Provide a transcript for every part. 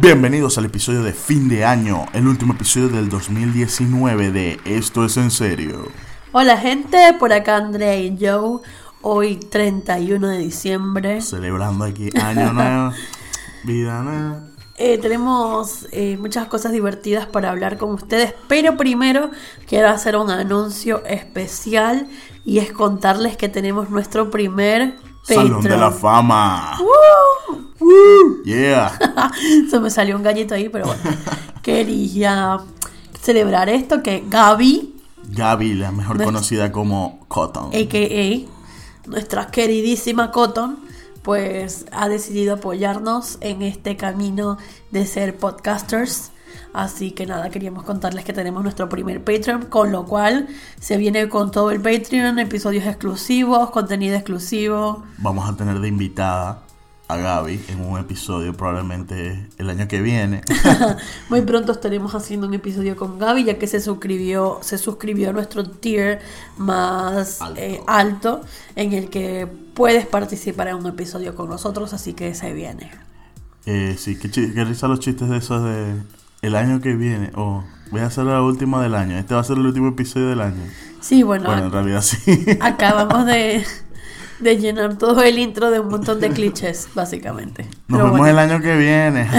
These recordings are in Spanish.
Bienvenidos al episodio de fin de año, el último episodio del 2019 de Esto es en serio. Hola gente, por acá Andrea y Joe. Hoy 31 de diciembre. Celebrando aquí año nuevo, vida nueva. Eh, tenemos eh, muchas cosas divertidas para hablar con ustedes, pero primero quiero hacer un anuncio especial y es contarles que tenemos nuestro primer Salón de la fama. ¡Woo! Yeah. Se me salió un gallito ahí, pero bueno. Quería celebrar esto que Gaby, Gaby, la mejor Nuestra- conocida como Cotton. a.k.a. nuestra queridísima Cotton, pues ha decidido apoyarnos en este camino de ser podcasters. Así que nada, queríamos contarles que tenemos nuestro primer Patreon, con lo cual se viene con todo el Patreon, episodios exclusivos, contenido exclusivo. Vamos a tener de invitada a Gaby en un episodio probablemente el año que viene. Muy pronto estaremos haciendo un episodio con Gaby, ya que se suscribió, se suscribió a nuestro tier más Alto. eh, alto, en el que puedes participar en un episodio con nosotros, así que se viene. Eh, sí, qué, qué risa los chistes de esos de el año que viene. O voy a hacer la última del año. Este va a ser el último episodio del año. Sí, bueno, Bueno, en realidad sí. acabamos de, de llenar todo el intro de un montón de clichés, básicamente. Nos Pero vemos bueno. el año que viene.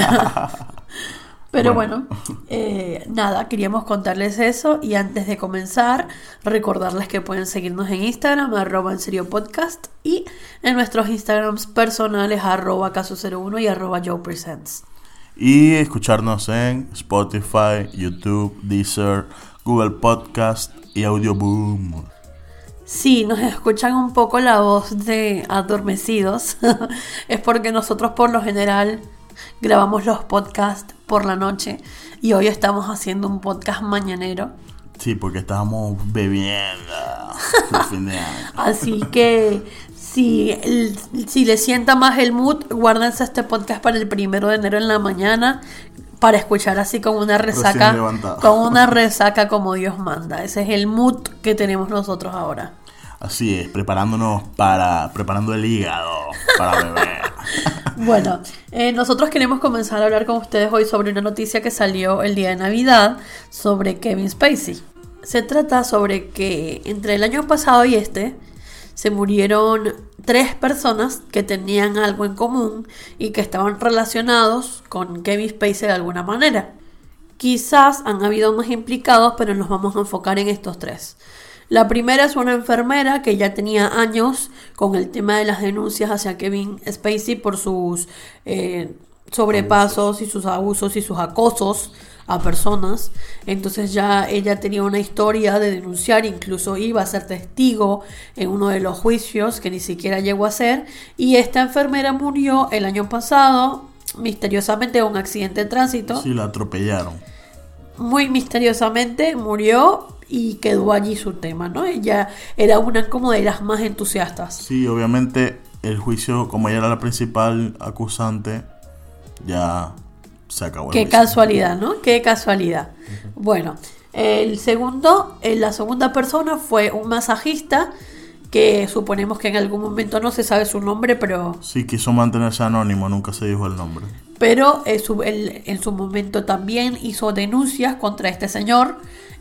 Pero Bueno. bueno, eh, nada, queríamos contarles eso y antes de comenzar, recordarles que pueden seguirnos en Instagram, arroba en serio podcast y en nuestros Instagrams personales, arroba caso01 y arroba Joe Presents. Y escucharnos en Spotify, YouTube, Deezer, Google Podcast y Audioboom. Si nos escuchan un poco la voz de adormecidos, es porque nosotros por lo general grabamos los podcasts por la noche y hoy estamos haciendo un podcast mañanero. Sí, porque estábamos bebiendo. Así que si, el- si le sienta más el mood, guárdense este podcast para el primero de enero en la mañana para escuchar así con una resaca, con una resaca como Dios manda. Ese es el mood que tenemos nosotros ahora. Así es, preparándonos para, preparando el hígado para beber. Bueno, eh, nosotros queremos comenzar a hablar con ustedes hoy sobre una noticia que salió el día de Navidad sobre Kevin Spacey. Se trata sobre que entre el año pasado y este se murieron tres personas que tenían algo en común y que estaban relacionados con Kevin Spacey de alguna manera. Quizás han habido más implicados, pero nos vamos a enfocar en estos tres. La primera es una enfermera que ya tenía años con el tema de las denuncias hacia Kevin Spacey por sus eh, sobrepasos y sus abusos y sus acosos a personas. Entonces ya ella tenía una historia de denunciar, incluso iba a ser testigo en uno de los juicios que ni siquiera llegó a ser. Y esta enfermera murió el año pasado misteriosamente en un accidente de tránsito Sí, la atropellaron. muy misteriosamente murió y quedó allí su tema, ¿no? Ella era una como de las más entusiastas. Sí, obviamente el juicio, como ella era la principal acusante, ya Qué casualidad, ¿no? Qué casualidad. Bueno, el segundo, eh, la segunda persona fue un masajista que suponemos que en algún momento no se sabe su nombre, pero Sí, quiso mantenerse anónimo, nunca se dijo el nombre. pero en su, en su momento también hizo denuncias contra este señor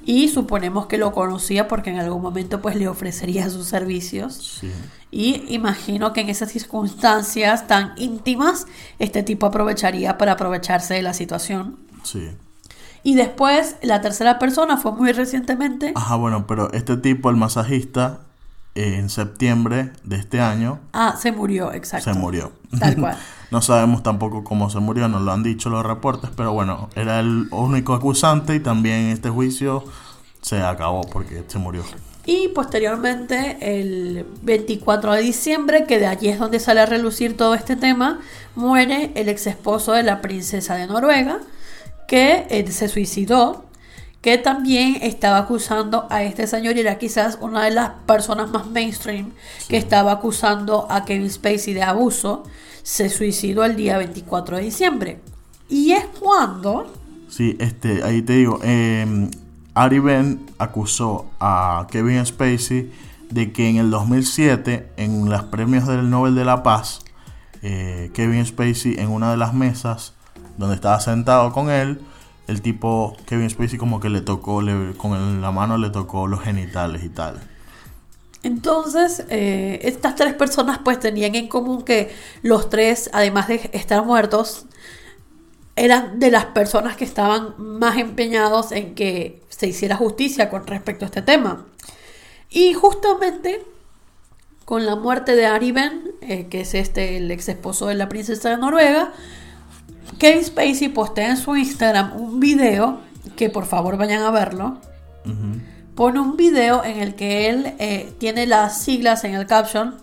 y suponemos que lo conocía porque en algún momento pues le ofrecería sus servicios. Sí. Y imagino que en esas circunstancias tan íntimas, este tipo aprovecharía para aprovecharse de la situación. Sí. Y después, la tercera persona fue muy recientemente. Ajá, bueno, pero este tipo, el masajista, eh, en septiembre de este año, Ah, se murió, exacto. se murió. Tal cual. No sabemos tampoco cómo se murió, nos lo han dicho los reportes, pero bueno, era el único acusante y también este juicio se acabó porque se murió. Y posteriormente, el 24 de diciembre, que de allí es donde sale a relucir todo este tema, muere el ex esposo de la princesa de Noruega, que eh, se suicidó, que también estaba acusando a este señor y era quizás una de las personas más mainstream que estaba acusando a Kevin Spacey de abuso. Se suicidó el día 24 de diciembre. Y es cuando Sí, este, ahí te digo, eh, Ari Ben acusó a Kevin Spacey de que en el 2007, en los premios del Nobel de la Paz, eh, Kevin Spacey en una de las mesas donde estaba sentado con él, el tipo Kevin Spacey como que le tocó, con la mano le tocó los genitales y tal. Entonces, eh, estas tres personas pues tenían en común que los tres, además de estar muertos, eran de las personas que estaban más empeñados en que se hiciera justicia con respecto a este tema. Y justamente con la muerte de Ari Ben, eh, que es este el ex esposo de la princesa de Noruega, Kevin Spacey postea en su Instagram un video, que por favor vayan a verlo, pone un video en el que él eh, tiene las siglas en el caption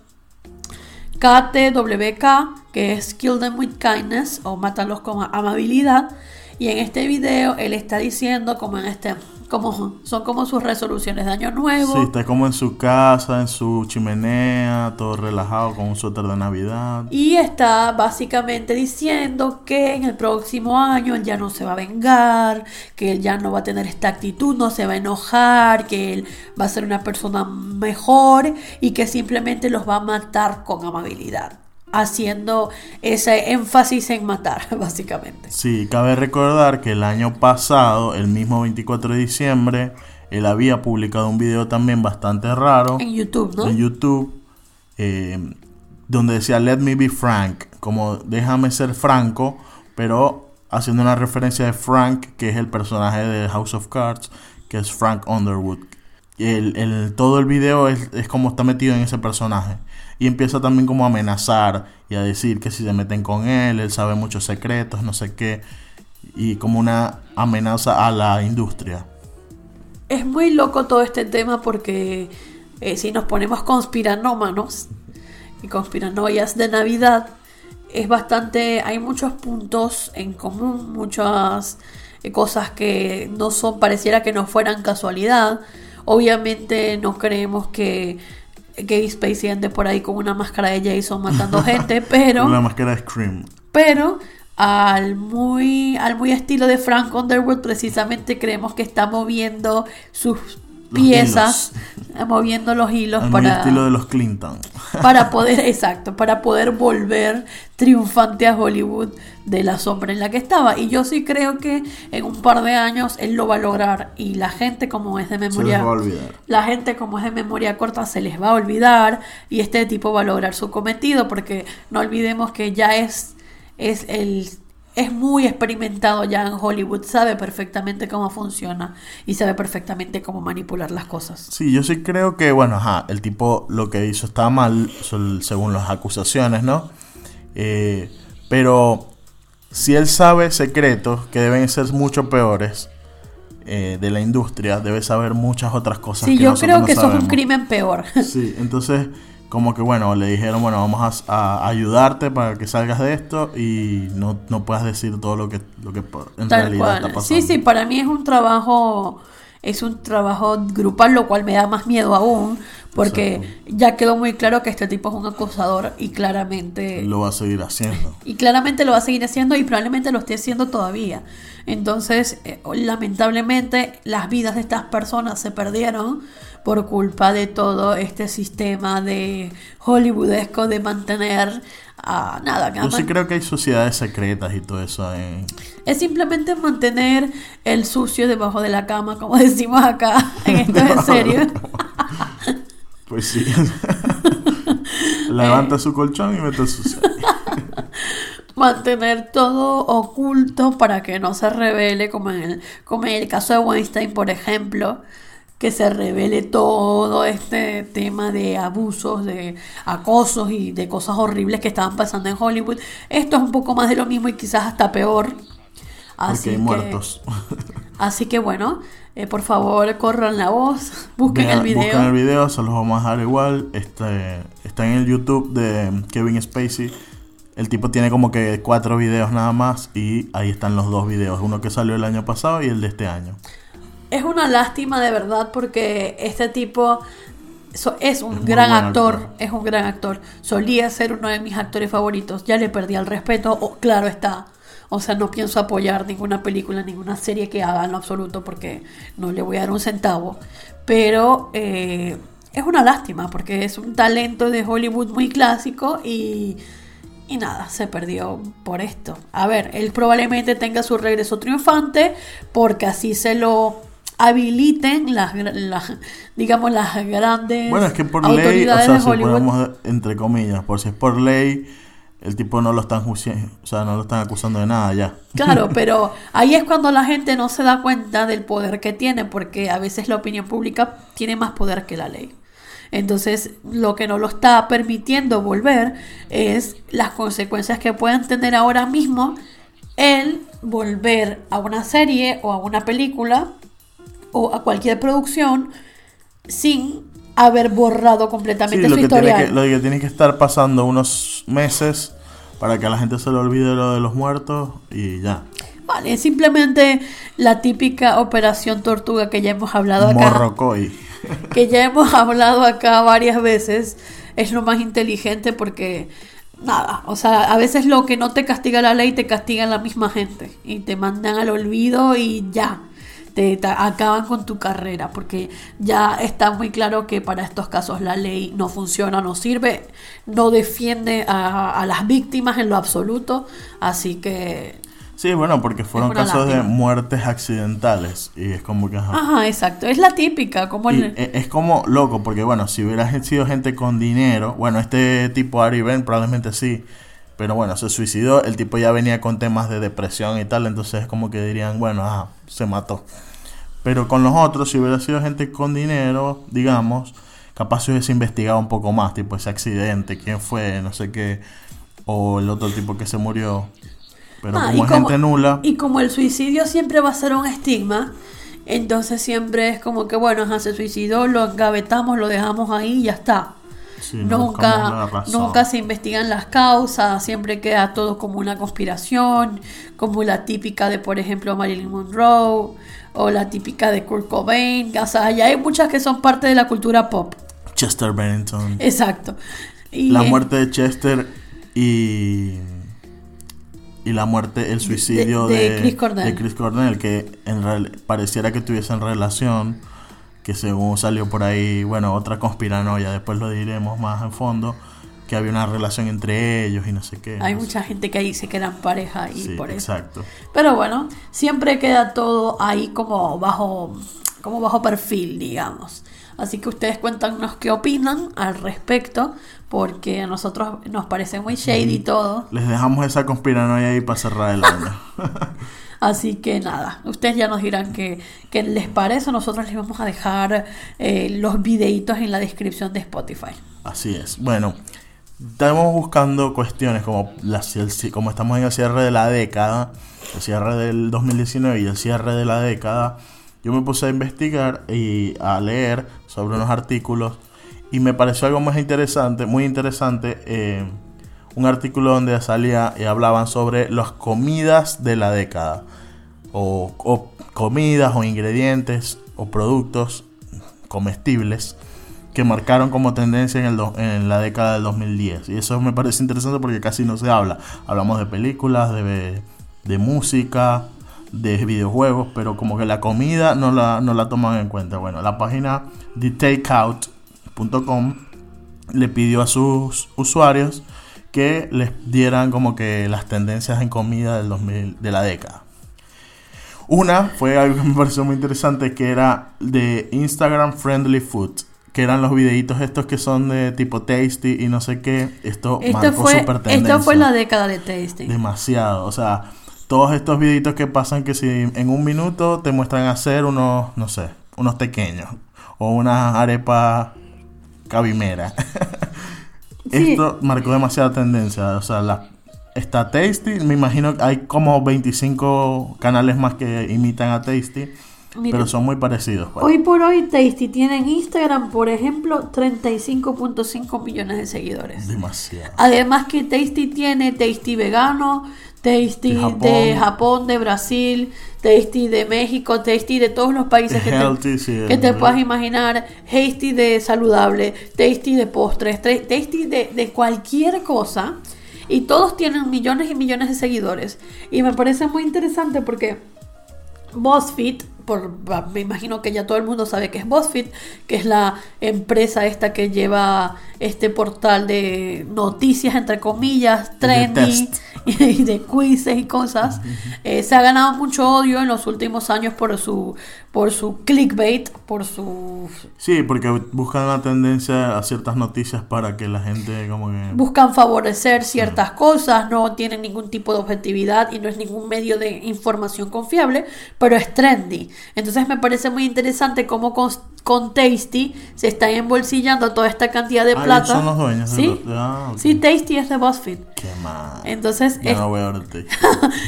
KTWK, que es Kill Them With Kindness o Mátalos con amabilidad. Y en este video él está diciendo como en este, como son como sus resoluciones de año nuevo. Sí, está como en su casa, en su chimenea, todo relajado con un suéter de Navidad. Y está básicamente diciendo que en el próximo año él ya no se va a vengar, que él ya no va a tener esta actitud, no se va a enojar, que él va a ser una persona mejor y que simplemente los va a matar con amabilidad. Haciendo ese énfasis en matar, básicamente. Sí, cabe recordar que el año pasado, el mismo 24 de diciembre, él había publicado un video también bastante raro En YouTube, ¿no? en YouTube, eh, donde decía Let me be frank, como déjame ser franco, pero haciendo una referencia de Frank, que es el personaje de House of Cards, que es Frank Underwood. El, el- todo el video es, es como está metido en ese personaje. Y empieza también como a amenazar y a decir que si se meten con él, él sabe muchos secretos, no sé qué. Y como una amenaza a la industria. Es muy loco todo este tema porque eh, si nos ponemos conspiranómanos y conspiranoias de Navidad, es bastante, hay muchos puntos en común, muchas eh, cosas que no son, pareciera que no fueran casualidad. Obviamente no creemos que Gay Spacey ande por ahí con una máscara de Jason matando gente, pero... Una máscara de Scream. Pero al muy, al muy estilo de Frank Underwood, precisamente creemos que está moviendo sus piezas, eh, moviendo los hilos Al para, estilo de los Clinton. para poder, exacto, para poder volver triunfante a Hollywood de la sombra en la que estaba. Y yo sí creo que en un par de años él lo va a lograr. Y la gente, como es de memoria, la gente como es de memoria corta se les va a olvidar y este tipo va a lograr su cometido porque no olvidemos que ya es es el es muy experimentado ya en Hollywood, sabe perfectamente cómo funciona y sabe perfectamente cómo manipular las cosas. Sí, yo sí creo que, bueno, ajá, el tipo lo que hizo está mal, según las acusaciones, ¿no? Eh, pero si él sabe secretos que deben ser mucho peores eh, de la industria, debe saber muchas otras cosas. Sí, que yo creo no que eso es un crimen peor. Sí, entonces, como que bueno, le dijeron, bueno, vamos a, a ayudarte para que salgas de esto y no, no puedas decir todo lo que, lo que en Tal realidad está pasando. Sí, sí, para mí es un trabajo, es un trabajo grupal, lo cual me da más miedo aún, porque ya quedó muy claro que este tipo es un acosador y claramente Lo va a seguir haciendo. y claramente lo va a seguir haciendo y probablemente lo esté haciendo todavía. Entonces, eh, lamentablemente, las vidas de estas personas se perdieron por culpa de todo este sistema de hollywoodesco de mantener a nada. Yo sí creo que hay sociedades secretas y todo eso en, Es simplemente mantener el sucio debajo de la cama, como decimos acá. En esto es en serio. Pues sí. Levanta su colchón y mete su mantener todo oculto para que no se revele, como en el, como en el caso de Weinstein, por ejemplo, que se revele todo este tema de abusos, de acosos y de cosas horribles que estaban pasando en Hollywood. Esto es un poco más de lo mismo y quizás hasta peor. Así Porque hay que, muertos. así que bueno, eh, por favor corran la voz, busquen Vean- el video. Busquen el video, se los vamos a dejar igual. Este, está en el YouTube de Kevin Spacey. El tipo tiene como que cuatro videos nada más y ahí están los dos videos. Uno que salió el año pasado y el de este año. Es una lástima de verdad porque este tipo so- es un Es gran actor, actor. es un gran actor. Solía ser uno de mis actores favoritos. Ya le perdí el respeto, claro está. O sea, no pienso apoyar ninguna película, ninguna serie que haga en lo absoluto porque no le voy a dar un centavo. Pero eh, es una lástima porque es un talento de Hollywood muy clásico y, y nada, se perdió por esto. A ver, él probablemente tenga su regreso triunfante porque así se lo habiliten las, las digamos las grandes Bueno, es que por ley, o sea, si ponemos entre comillas, por si es por ley, el tipo no lo están o sea, no lo están acusando de nada ya. Claro, pero ahí es cuando la gente no se da cuenta del poder que tiene, porque a veces la opinión pública tiene más poder que la ley. Entonces, lo que no lo está permitiendo volver es las consecuencias que pueden tener ahora mismo el volver a una serie o a una película o a cualquier producción sin haber borrado Sí, completamente lo su que, tiene historial. que, lo que tiene que estar pasando unos meses para que a la gente se le olvide lo de los muertos y ya. Vale, es simplemente la típica operación tortuga que ya hemos hablado acá. Morrocoy. que ya hemos hablado acá varias veces, es lo más inteligente porque nada, o sea, a veces lo que no te castiga la ley te castiga la misma gente y te mandan al olvido y ya. Te, te acaban con tu carrera porque ya está muy claro que para estos casos la ley no funciona, no sirve, no defiende a, a las víctimas en lo absoluto, así que Sí, bueno, porque fueron casos de muertes accidentales y es como que... ajá. ajá, exacto, es la típica, como el, e- es como loco, porque bueno, si hubiera sido gente con dinero, bueno, este tipo Ari Ben probablemente sí, pero bueno, se suicidó, el tipo ya venía con temas de depresión y tal, entonces es como que dirían, bueno, ah, se mató. Pero con los otros, si hubiera sido gente con dinero, digamos, capaz se hubiese investigado un poco más, tipo ese accidente, quién fue, no sé qué, o el otro tipo que se murió. Pero Ah, como es gente nula, Y como el suicidio siempre va a ser un estigma, entonces siempre es como que, bueno, ajá, se suicidó, lo engavetamos, lo dejamos ahí y ya está. Sí, no nunca, nunca se investigan las causas, siempre queda todo como una conspiración, como la típica de, por ejemplo, Marilyn Monroe, o la típica de Kurt Cobain, o sea, ya hay muchas que son parte de la cultura pop. Chester Bennington. Exacto. Y, la eh, muerte de Chester y y la muerte el suicidio de de, Chris Cornell. de Chris Cornell, que en real- pareciera que tuviesen relación que según salió por ahí bueno otra conspiranoia después lo diremos más en fondo que había una relación entre ellos y no sé qué Hay no sé. mucha gente que dice que eran pareja y sí, por eso. exacto Pero bueno, siempre queda todo ahí como bajo, como bajo perfil, digamos. Así que ustedes cuéntanos qué opinan al respecto, porque a nosotros nos parece muy shady todo. les dejamos esa conspiranoia ahí para cerrar el año Así que nada, ustedes ya nos dirán qué, qué les parece. Nosotros les vamos a dejar eh, los videitos en la descripción de Spotify. Así es. Bueno, estamos buscando cuestiones como, la, el- como estamos en el cierre de la década, el cierre del 2019 y el cierre de la década. Yo me puse a investigar y a leer sobre unos artículos y me pareció algo más interesante, muy interesante. eh, un artículo donde salía y hablaban sobre las comidas de la década. O, comidas o ingredientes o productos comestibles que marcaron como tendencia en, el en la década del 2010. Y eso me parece interesante porque casi no se habla. Hablamos de películas, de, de música, de videojuegos, pero como que la comida no la, no la toman en cuenta. Bueno, la página thetakeout.com le pidió a sus usuarios que les dieran como que las tendencias en comida del 2000, de la década. Una fue algo que me pareció muy interesante que era de Instagram Friendly Food, que eran los videitos estos que son de tipo tasty y no sé qué. Esto Esto marcó fue, super tendencia. esto fue la década de tasting. Demasiado, o sea, todos estos videitos que pasan que si en un minuto te muestran hacer unos, no sé, unos pequeños o una arepa cabimera. Sí. Esto marcó demasiada tendencia, o sea, la está Tasty, me imagino que hay como 25 canales más que imitan a Tasty, Mira, pero son muy parecidos. pues. Hoy por hoy Tasty tiene en Instagram, por ejemplo, 35.5 millones de seguidores. Demasiado. Además que Tasty tiene Tasty vegano, Tasty De Japón. de Japón, de Brasil, Tasty de México, Tasty de todos los países que healthy, te, sí, que te puedas imaginar, Tasty de saludable, Tasty de postres, Tasty de, de cualquier cosa. Y todos tienen millones y millones de seguidores. Y me parece muy interesante porque BuzzFeed por, me imagino que ya todo el mundo sabe que es BuzzFeed, que es la empresa esta que lleva este portal de noticias, entre comillas, trendy y de quizzes y cosas. Eh, se ha ganado mucho odio en los últimos años por su, por su clickbait, por su... Sí, porque buscan una tendencia a ciertas noticias para que la gente como que... Buscan favorecer ciertas cosas, no tienen ningún tipo de objetividad y no es ningún medio de información confiable, pero es trendy. Entonces me parece muy interesante cómo con, con Tasty se están embolsillando toda esta cantidad de Ah, plata. son los dueños ¿Sí? ah. Sí, Tasty es de BuzzFeed. Qué mal. Entonces es- no voy a verte.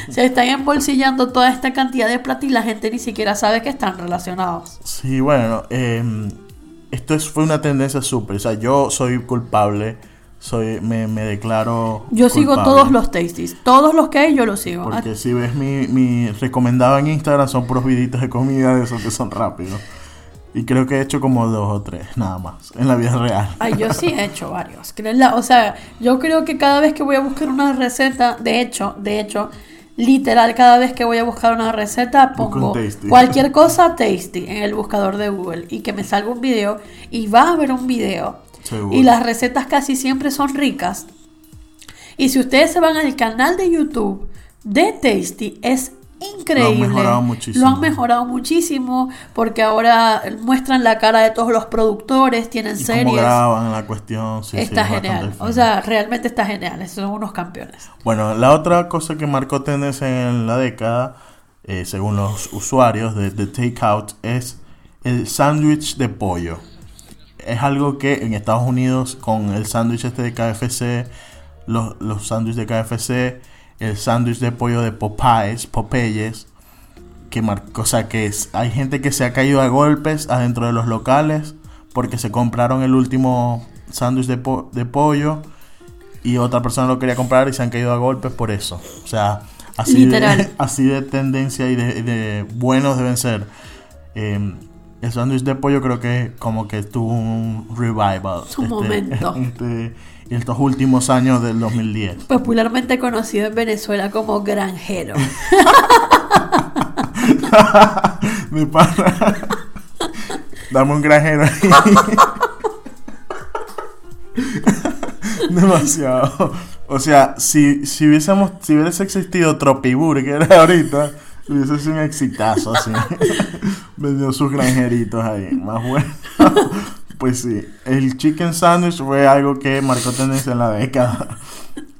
se están embolsillando toda esta cantidad de plata y la gente ni siquiera sabe que están relacionados. Sí, bueno, eh, esto es, fue una tendencia súper. O sea, yo soy culpable. Soy, me, me declaro. Yo sigo todos los Tasties, todos los que hay yo los sigo. Porque si ves mi, mi recomendado en Instagram, son puros videitos de comida de esos que son rápidos. Y creo que he hecho como dos o tres, nada más, en la vida real. Ay, yo sí he hecho varios. O sea, yo creo que cada vez que voy a buscar una receta, de hecho, de hecho, literal, cada vez que voy a buscar una receta, pongo cualquier cosa tasty en el buscador de Google y que me salga un video y va a haber un video. Seguro. Y las recetas casi siempre son ricas. Y si ustedes se van al canal de YouTube de Tasty, es increíble. mejorado muchísimo. Lo han mejorado muchísimo porque ahora muestran la cara de todos los productores, tienen Y cómo series. graban la cuestión. Sí, está genial. O sea, realmente está genial. Son unos campeones. Bueno, la otra cosa que marcó tendencia en la década, eh, según los usuarios de, de Takeout, es el sándwich de pollo. Es algo que en Estados Unidos, con el sándwich este de KFC, los, los sándwiches de KFC, el sándwich de pollo de Popeyes, Popeyes, que marcó, o sea, que es- hay gente que se ha caído a golpes adentro de los locales porque se compraron el último sándwich de, po- de pollo y otra persona lo quería comprar y se han caído a golpes por eso. O sea, así, de, así de tendencia y de, de buenos deben ser. Eh, el sándwich de pollo creo que como que tuvo un revival. Un momento. este, estos últimos años del 2010. Popularmente conocido en Venezuela como granjero. Mi pana. Dame un granjero ahí. Demasiado. O sea, si, si hubiésemos, si hubiese existido Tropiburger ahorita, hubiese sido un exitazo así. Vendió sus granjeritos ahí. Más bueno. Pues sí, el chicken sandwich fue algo que marcó tendencia en la década.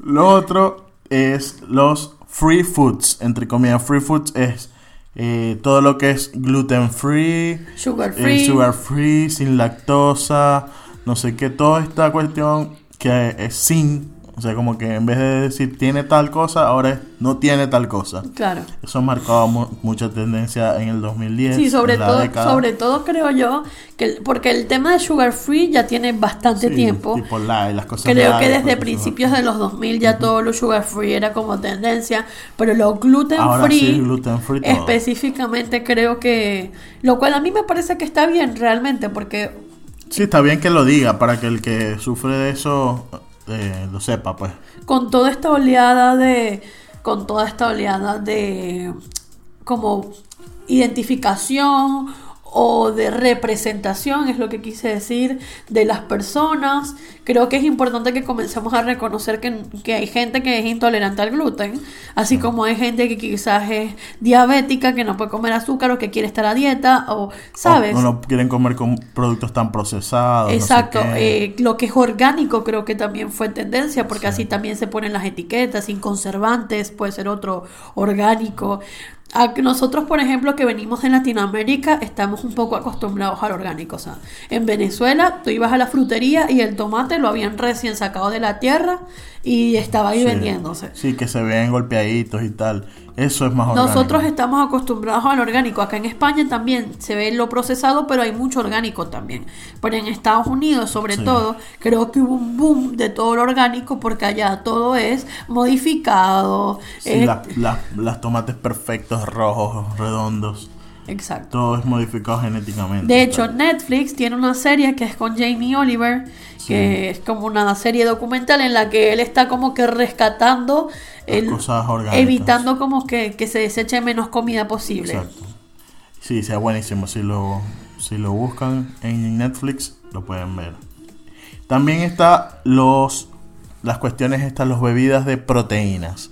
Lo otro es los free foods. Entre comillas, free foods es eh, todo lo que es gluten free, Sugar eh, free. sugar free, sin lactosa, no sé qué, toda esta cuestión que es sin, o sea, como que en vez de decir tiene tal cosa, ahora es no tiene tal cosa. Claro. Eso marcaba mu- mucha tendencia en el 2010. Sí, sobre la todo, década. sobre todo creo yo que el- porque el tema de sugar free ya tiene bastante Sí, tiempo. Tipo light, las cosas Creo que desde cosas- principios de los 2000 ya todo lo sugar free era como tendencia, pero lo gluten Ahora free, sí, gluten free todo. específicamente creo que, lo cual a mí me parece que está bien realmente, porque Sí, está bien que lo diga para que el que sufre de eso eh, lo sepa, pues. con toda esta oleada de con toda esta oleada de como identificación o de representación es lo que quise decir de las personas creo que es importante que comencemos a reconocer que, que hay gente que es intolerante al gluten así como hay gente que quizás es diabética que no puede comer azúcar o que quiere estar a dieta o sabes O, no quieren comer con productos tan procesados. no sé Exacto, eh, lo que es orgánico creo que también fue tendencia, porque así también se ponen las etiquetas, sin conservantes, puede ser otro orgánico. Nosotros, por ejemplo, que venimos de Latinoamérica, estamos un poco acostumbrados al orgánico. O sea, en Venezuela tú ibas a la frutería y el tomate lo habían recién sacado de la tierra y estaba ahí Sí. vendiéndose. Sí, que se ven golpeaditos y tal. Eso es más orgánico. Nosotros estamos acostumbrados al orgánico. Acá en España también se ve lo procesado, pero hay mucho orgánico también. Pero en Estados Unidos, sobre Sí. todo, creo que hubo un boom de todo lo orgánico porque allá todo es modificado. Sí, es- la- la- las tomates perfectos, rojos, redondos. Exacto. Todo es modificado genéticamente. De hecho, Netflix tiene una serie que es con Jamie Oliver, que es como una serie documental en la que él está como que rescatando, el- cosas evitando como que, que se deseche menos comida posible. Exacto. Sí, sea buenísimo. Si lo, si lo buscan en Netflix, lo pueden ver. También está los las cuestiones estas, las bebidas de proteínas.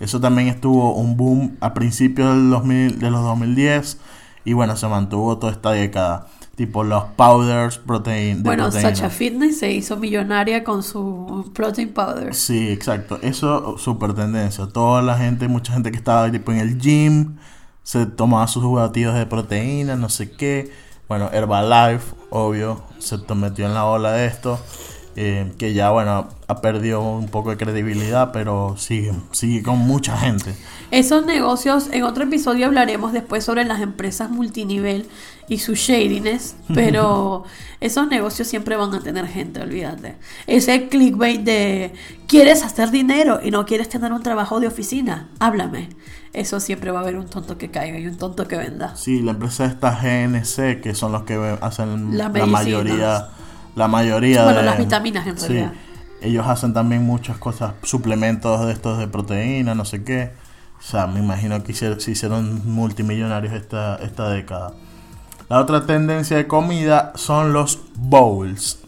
Eso también estuvo un boom a principios del 2000, de los 2010 y bueno, se mantuvo toda esta década. Tipo los powders protein, de Bueno, proteína. Sacha Fitness se hizo millonaria con su protein powder. Sí, exacto. Eso super tendencia. Toda la gente, mucha gente que estaba tipo en el gym, se tomaba sus batidos de proteína, no sé qué. Bueno, Herbalife, obvio, se metió en la ola de esto. eh, que ya, bueno, ha perdido un poco de credibilidad, pero sigue, sigue con mucha gente. Esos negocios, en otro episodio hablaremos después sobre las empresas multinivel y su shadiness, pero esos negocios siempre van a tener gente, olvídate. Ese clickbait de quieres hacer dinero y no quieres tener un trabajo de oficina, háblame. Eso siempre va a haber un tonto que caiga y un tonto que venda. Sí, la empresa esta GNC, que son los que hacen la medicinas. mayoría, la mayoría Bueno, de las vitaminas, en sí, realidad. ellos hacen también muchas cosas, suplementos de estos de proteína, no sé qué. O sea, me imagino que hicieron, se hicieron multimillonarios esta, esta década. La otra tendencia de comida son los bowls.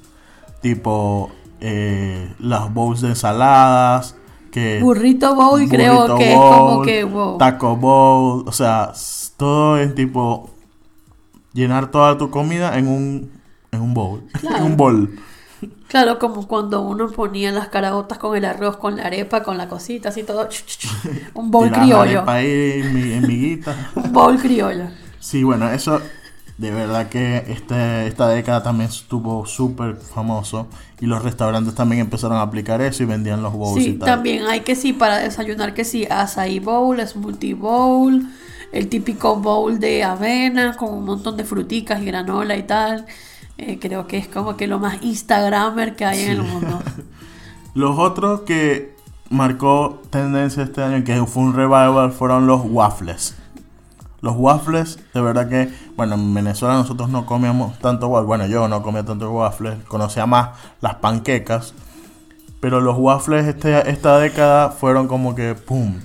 Tipo, eh, las bowls de ensaladas. Que Burrito bowl creo burrito que es como bowl, que wow. Taco bowl. O sea, todo es tipo. Llenar toda tu comida en un, en un bowl. Claro. en un bol. Claro, como cuando uno ponía las caraotas con el arroz, con la arepa, con la cosita, así todo. Un bowl criollo. arepa ahí mi- en. Un bowl criollo. Sí, bueno, eso de verdad que este, esta década también estuvo súper famoso y los restaurantes también empezaron a aplicar eso y vendían los bowls y Sí, tal. también hay que sí, para desayunar que sí, açaí bowl, smoothie bowl, el típico bowl de avena con un montón de fruticas y granola y tal. Eh, creo que es como que lo más instagramer que hay en el mundo. Los otros que marcó tendencia este año, que fue un revival, fueron los waffles. Los waffles, de verdad que, bueno, en Venezuela nosotros no comíamos tanto waffles. Bueno, yo no comía tanto waffles, conocía más las panquecas. Pero los waffles este, esta década fueron como que, ¡pum!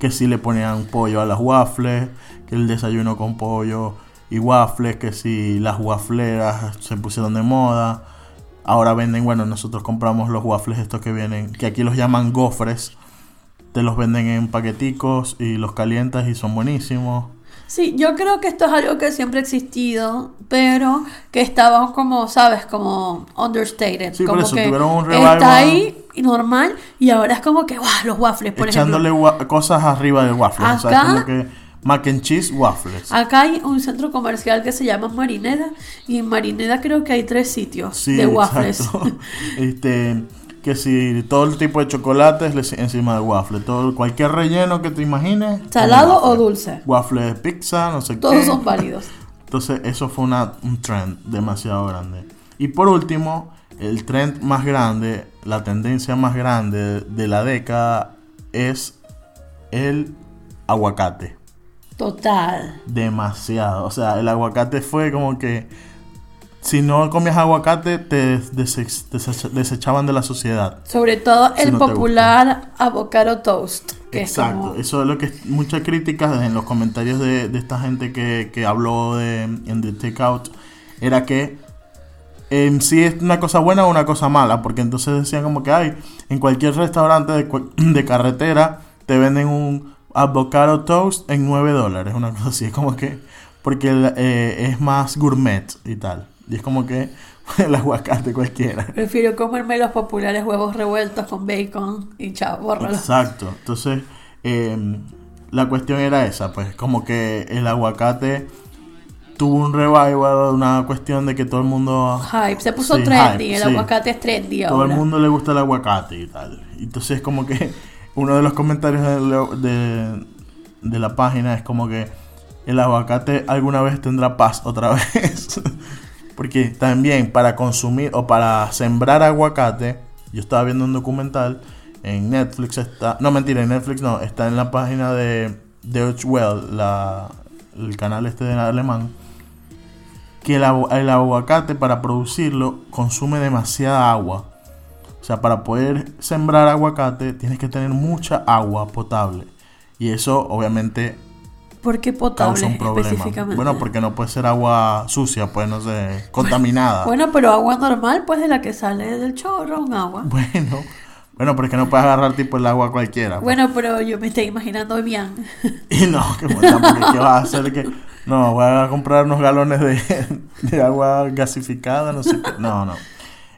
Que si le ponían pollo a las waffles, que el desayuno con pollo y waffles, que si las wafleras se pusieron de moda. Ahora venden, bueno, nosotros compramos los waffles estos que vienen, que aquí los llaman gofres. Te los venden en paqueticos y los calientas y son buenísimos. Sí, yo creo que esto es algo que siempre ha existido, pero que estaba como, sabes, como understated. Sí, por como eso, que tuvieron un revival. está ahí y normal y ahora es como que, ¡guau! Los waffles, por echándole ejemplo. wa- cosas arriba del waffle. O sea, es Acá- como que mac and cheese waffles. Acá hay un centro comercial que se llama Marineda y en Marineda creo que hay tres sitios Sí, de waffles. exacto. este, que si todo el tipo de chocolates encima del waffle, todo cualquier relleno que te imagines. ¿Salado o dulce? Waffle de pizza, no sé qué. Todos son válidos. Entonces, eso fue una, un trend demasiado grande. Y por último, el trend más grande, la tendencia más grande de la década es el aguacate. Total. Demasiado. O sea, el aguacate fue como que si no comías aguacate te dese- dese- desechaban de la sociedad. Sobre todo Si el no popular avocado toast. Que Exacto, Es como, eso es lo que muchas críticas en los comentarios de, de esta gente que, que habló de, en The Takeout era que en sí es una cosa buena o una cosa mala, porque entonces decían como que hay en cualquier restaurante de, de carretera te venden un avocado toast en 9 dólares, una cosa así, es como que porque eh, es más gourmet y tal, y es como que el aguacate cualquiera. prefiero comerme los populares huevos revueltos con bacon y chao, bórralo. Exacto. Entonces, eh, la cuestión era esa, pues, como que el aguacate tuvo un revival, una cuestión de que todo el mundo... Hype, se puso Sí, trendy, hype, el sí. aguacate es trendy Todo el mundo le gusta el aguacate y tal. Entonces, como que uno de los comentarios de, de la página es como que el aguacate alguna vez tendrá paz otra vez. Porque también para consumir o para sembrar aguacate, yo estaba viendo un documental en Netflix, está, no mentira, en Netflix no, está en la página de Deutsche el canal este de alemán, que el aguacate para producirlo consume demasiada agua. O sea, para poder sembrar aguacate tienes que tener mucha agua potable. Y eso obviamente ¿Por qué potable causa un problema. específicamente? Bueno, porque no puede ser agua sucia, pues no sé, contaminada. Bueno, pero agua normal, pues de la que sale del chorro, un agua. Bueno, bueno, porque no puedes agarrar tipo el agua cualquiera. pues. Bueno, pero yo me estoy imaginando bien. Y no, que bueno, porque ¿qué vas a hacer? Que, no, voy a comprar unos galones de, de agua gasificada, no sé qué. No, no.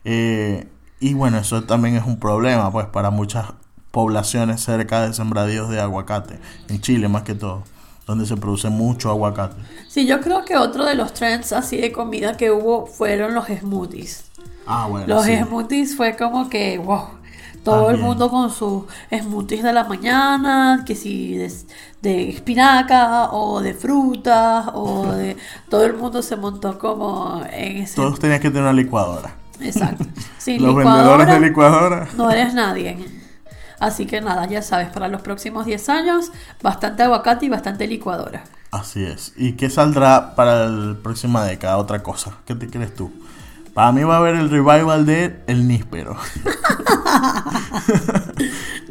Eh, y bueno, eso también es un problema, pues, para muchas poblaciones cerca de sembradíos de aguacate. En Chile, más que todo, donde se produce mucho aguacate. Sí, yo creo que otro de los trends así de comida que hubo fueron los smoothies. Ah, bueno. Los sí. smoothies fue como que, wow, todo el mundo con sus smoothies de la mañana, que si de, de espinaca o de frutas o de... Todo el mundo se montó como en ese... Todos tenían que tener una licuadora. Exacto. Sin Los licuadora, vendedores de licuadora. no eres nadie. Así que nada, ya sabes, para los próximos 10 años, bastante aguacate y bastante licuadora. Así es. ¿Y qué saldrá para la próxima década? Otra cosa. ¿Qué te crees tú? Para mí va a haber el revival de El Níspero.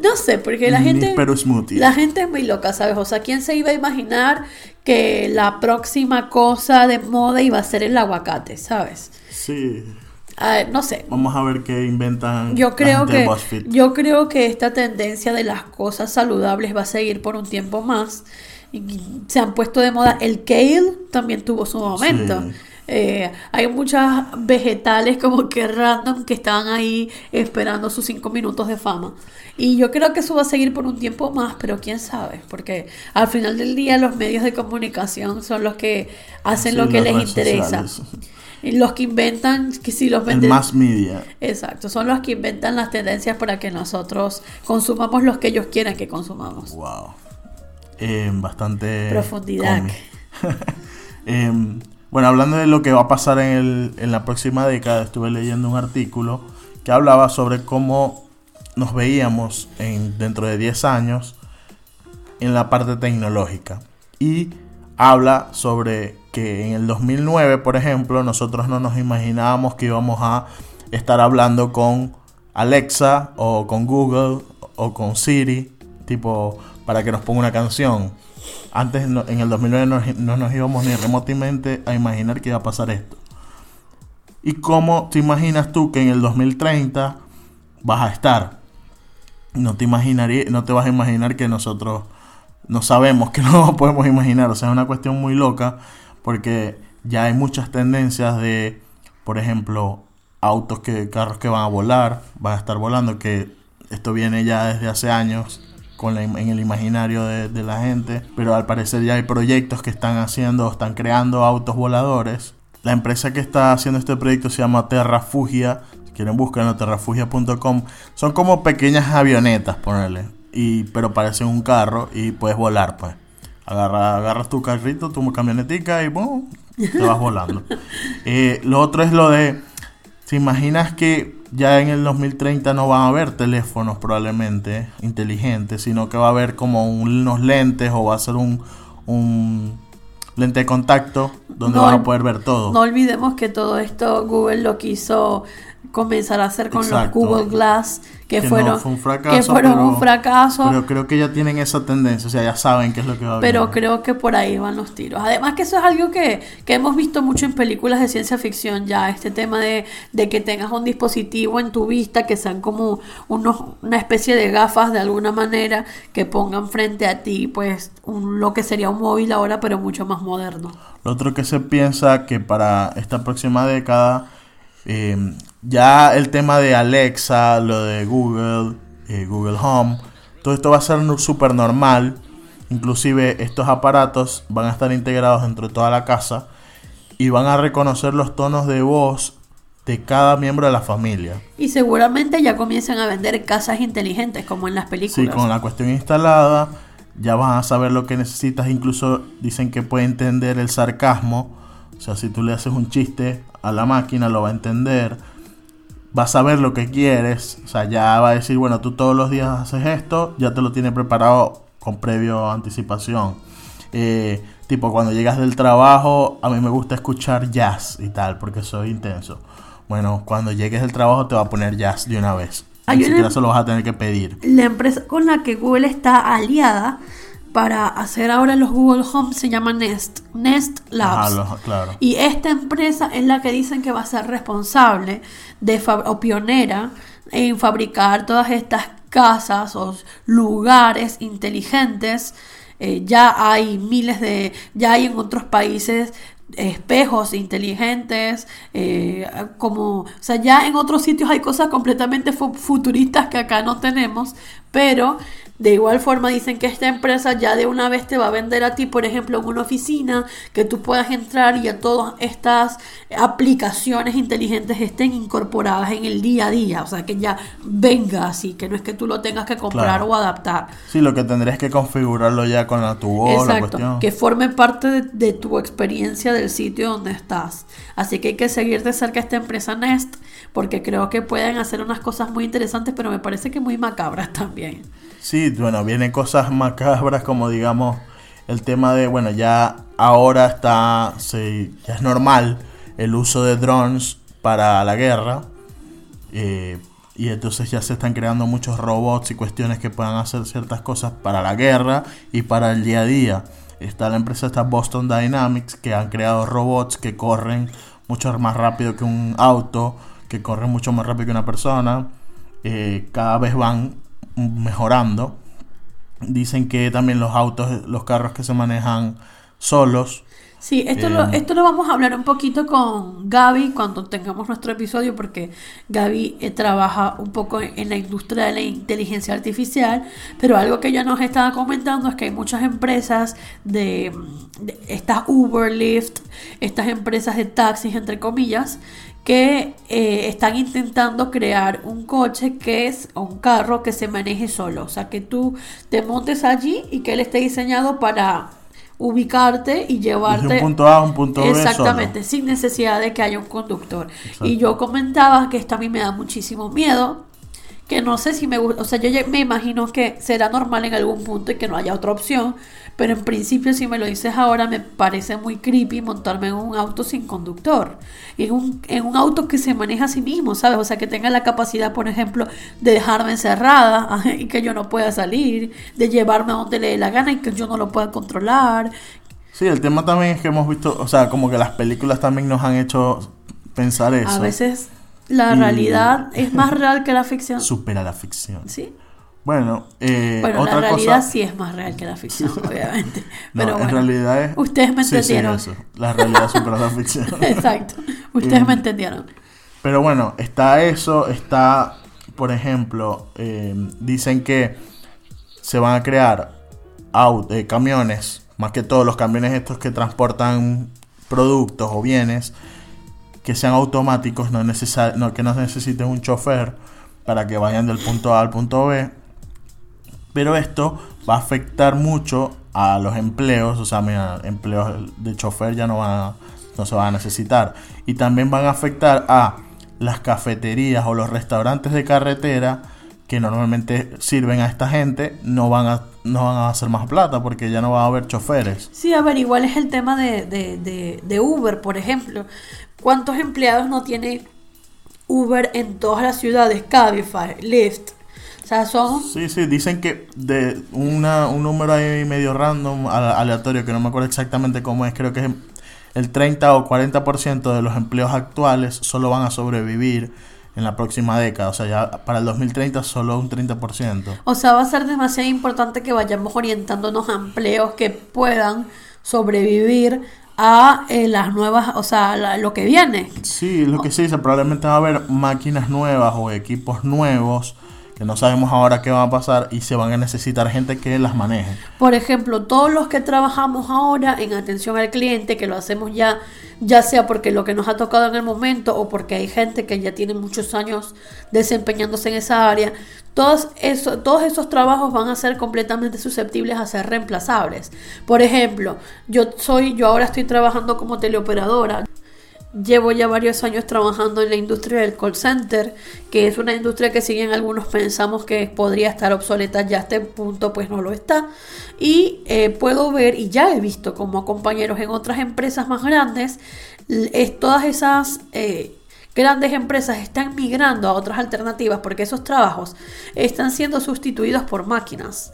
No sé, porque la gente... Níspero smoothie. La gente es muy loca, ¿sabes? O sea, ¿quién se iba a imaginar que la próxima cosa de moda iba a ser el aguacate, ¿sabes? Sí. Ah, no sé. Vamos a ver qué inventan. Yo creo que yo creo que esta tendencia de las cosas saludables va a seguir por un tiempo más. Se han puesto de moda el kale también tuvo su momento. Sí. Eh, hay muchas vegetales como que random que estaban ahí esperando sus cinco minutos de fama. Y yo creo que eso va a seguir por un tiempo más, pero quién sabe, porque al final del día los medios de comunicación son los que hacen Sí, lo que les interesa. sociales. Los que inventan, que si los El venden... mass media. Exacto, son los que inventan las tendencias para que nosotros consumamos los que ellos quieren que consumamos. Wow. Eh, bastante. Profundidad. Em, bueno, hablando de lo que va a pasar en, el- en la próxima década, estuve leyendo un artículo que hablaba sobre cómo nos veíamos en, dentro de 10 años en la parte tecnológica. Y habla sobre que en el 2009, por ejemplo, nosotros no nos imaginábamos que íbamos a estar hablando con Alexa o con Google o con Siri, tipo, para que nos ponga una canción. Antes, en el 2009, no, no nos íbamos ni remotamente a imaginar que iba a pasar esto. ¿Y cómo te imaginas tú que en el 2030 vas a estar? No te, imaginaría, no te vas a imaginar que nosotros no sabemos, que no podemos imaginar. O sea, es una cuestión muy loca porque ya hay muchas tendencias de, por ejemplo, autos que, carros que van a volar, van a estar volando, que esto viene ya desde hace años con la en el imaginario de, de la gente, pero al parecer ya hay proyectos que están haciendo, están creando autos voladores. La empresa que está haciendo este proyecto se llama Terrafugia. Si quieren buscarlo, terrafugia.com. Son como pequeñas avionetas, ponerle. Y, pero parecen un carro y puedes volar, pues. Agarra, agarras tu carrito, tu camionetica y ¡bum! te vas volando. Eh, lo otro es lo de, ¿te imaginas que ya en el 2030 no van a haber teléfonos probablemente inteligentes, sino que va a haber como un- unos lentes o va a ser un, un lente de contacto donde No, van a poder ver todo? No olvidemos que todo esto Google lo quiso comenzar a hacer con Exacto. los Google Glass, que, Que no, fueron, fue un fracaso, que fueron pero- un fracaso. Pero creo que ya tienen esa tendencia, o sea, ya saben qué es lo que va a Pero venir. creo que por ahí van los tiros. Además que eso es algo que, que hemos visto mucho en películas de ciencia ficción ya, este tema de, de que tengas un dispositivo en tu vista que sean como unos, una especie de gafas de alguna manera que pongan frente a ti pues un, lo que sería un móvil ahora pero mucho más moderno. Lo otro que se piensa que para esta próxima década, eh, ya el tema de Alexa, lo de Google, eh, Google Home, todo esto va a ser súper normal. Inclusive estos aparatos van a estar integrados dentro de toda la casa y van a reconocer los tonos de voz de cada miembro de la familia. Y seguramente ya comienzan a vender casas inteligentes como en las Sí, películas. con la cuestión instalada, ya vas a saber lo que necesitas. Incluso dicen que puede entender el sarcasmo. O sea, si tú le haces un chiste a la máquina, lo va a entender. Va a saber lo que quieres. O sea, ya va a decir, bueno, tú todos los días haces esto, ya te lo tiene preparado con previo anticipación. Eh, tipo, cuando llegas del trabajo, a mí me gusta escuchar jazz y tal, porque soy intenso. Bueno, cuando llegues del trabajo te va a poner jazz de una vez. Ni siquiera se lo vas a tener que pedir. La empresa con la que Google está aliada para hacer ahora los Google Home se llama Nest, Nest Labs. Ajá, claro. Y esta empresa es la que dicen que va a ser responsable de o pionera en fabricar todas estas casas o lugares inteligentes. Eh, ya hay miles de, ya hay en otros países espejos inteligentes, eh, como, o sea, ya en otros sitios hay cosas completamente fu- futuristas que acá no tenemos, pero de igual forma dicen que esta empresa ya de una vez te va a vender a ti, por ejemplo, en una oficina, que tú puedas entrar y a todas estas aplicaciones inteligentes estén incorporadas en el día a día, o sea, que ya venga así, que no es que tú lo tengas que comprar Claro. o adaptar. Sí, lo que tendrías que configurarlo ya con la tu voz, la cuestión. que forme parte de, de tu experiencia del sitio donde estás. Así que hay que seguir de cerca esta empresa Nest, porque creo que pueden hacer unas cosas muy interesantes, pero me parece que muy macabras también. Sí, bueno, vienen cosas macabras como digamos el tema de, bueno, ya ahora está, se, ya es normal el uso de drones para la guerra. eh, y entonces ya se están creando muchos robots y cuestiones que puedan hacer ciertas cosas para la guerra y para el día a día. Está la empresa esta Boston Dynamics que han creado robots que corren mucho más rápido que un auto, que corren mucho más rápido que una persona. eh, cada vez van mejorando. Dicen que también los autos, los carros que se manejan solos. Sí, esto, Eh, lo, esto lo vamos a hablar un poquito con Gaby cuando tengamos nuestro episodio, porque Gaby eh, trabaja un poco en, en la industria de la inteligencia artificial, pero algo que ella nos estaba comentando es que hay muchas empresas de, de estas Uber, Lyft, estas empresas de taxis, entre comillas, que eh, están intentando crear un coche que es o un carro que se maneje solo, o sea que tú te montes allí y que él esté diseñado para ubicarte y llevarte Desde un punto A a un punto B. Exactamente, solo. sin necesidad de que haya un conductor. Exacto. Y yo comentaba que esto a mí me da muchísimo miedo, que no sé si me gusta, o sea, yo me imagino que será normal en algún punto y que no haya otra opción, pero en principio si me lo dices ahora me parece muy creepy montarme en un auto sin conductor, en un, en un auto que se maneja a sí mismo, ¿sabes? O sea, que tenga la capacidad, por ejemplo, de dejarme encerrada y que yo no pueda salir, de llevarme a donde le dé la gana y que yo no lo pueda controlar, Sí, el tema también es que hemos visto, o sea, como que las películas también nos han hecho pensar eso. A veces la Y- realidad es más real que la ficción. Supera la ficción. Sí. Bueno, eh, Bueno, otra la realidad cosa. sí es más real que la ficción, obviamente. No, Pero en bueno, realidad es. ustedes me Sí, sí, entendieron. eso. La realidad supera la ficción. Exacto. Ustedes me entendieron. Pero bueno, está eso, está, por ejemplo, eh, dicen que se van a crear aut- eh, camiones, más que todos los camiones estos que transportan productos o bienes, que sean automáticos, no necesa- no, que no necesiten un chofer para que vayan del punto A al punto B. Pero esto va a afectar mucho a los empleos, o sea, mira, empleos de chofer ya no van a, no se van a necesitar. Y también van a afectar a las cafeterías o los restaurantes de carretera que normalmente sirven a esta gente, no van a, no van a hacer más plata porque ya no va a haber choferes. Sí, a ver, igual es el tema de, de, de Uber, por ejemplo. ¿Cuántos empleados no tiene Uber en todas las ciudades? Cabify, Lyft. O sea, son... Sí, sí, dicen que de una, un número ahí medio random, ale- aleatorio, que no me acuerdo exactamente cómo es, creo que es el 30 o 40% de los empleos actuales solo van a sobrevivir en la próxima década. O sea, ya para el 2030 solo un 30%. O sea, va a ser demasiado importante que vayamos orientándonos a empleos que puedan sobrevivir a eh, las nuevas, o sea, la- lo que viene. Sí, lo que se dice, probablemente va a haber máquinas nuevas o equipos nuevos que no sabemos ahora qué va a pasar y se van a necesitar gente que las maneje. Por ejemplo, todos los que trabajamos ahora en atención al cliente, que lo hacemos ya, ya sea porque lo que nos ha tocado en el momento o porque hay gente que ya tiene muchos años desempeñándose en esa área, todos, eso, todos esos trabajos van a ser completamente susceptibles a ser reemplazables. Por ejemplo, yo soy, yo ahora estoy trabajando como teleoperadora. Llevo ya varios años trabajando en la industria del call center, que es una industria que si bien algunos pensamos que podría estar obsoleta ya a este punto, pues no lo está. Y eh, puedo ver, y ya he visto como compañeros en otras empresas más grandes, es todas esas eh, grandes empresas están migrando a otras alternativas porque esos trabajos están siendo sustituidos por máquinas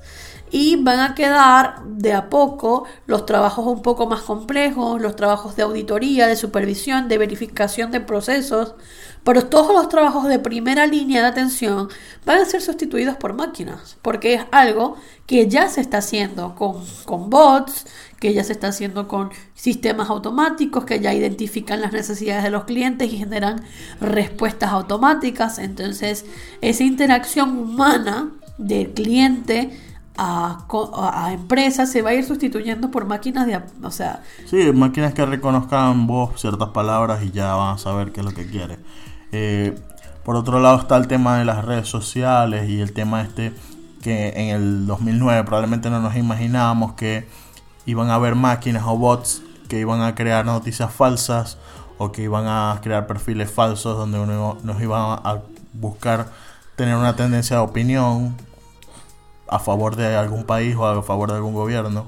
y van a quedar de a poco los trabajos un poco más complejos, los trabajos de auditoría, de supervisión, de verificación de procesos, pero todos los trabajos de primera línea de atención van a ser sustituidos por máquinas, porque es algo que ya se está haciendo con, con bots, que ya se está haciendo con sistemas automáticos que ya identifican las necesidades de los clientes y generan respuestas automáticas. Entonces, esa interacción humana del cliente a, a, empresas se va a ir sustituyendo por máquinas de... O sea... Sí, máquinas que reconozcan vos ciertas palabras y ya van a saber qué es lo que quiere. Eh, por otro lado está el tema de las redes sociales y el tema este que en el 2009 probablemente no nos imaginábamos que iban a haber máquinas o bots que iban a crear noticias falsas o que iban a crear perfiles falsos donde uno nos iba a buscar tener una tendencia de opinión a favor de algún país o a favor de algún gobierno.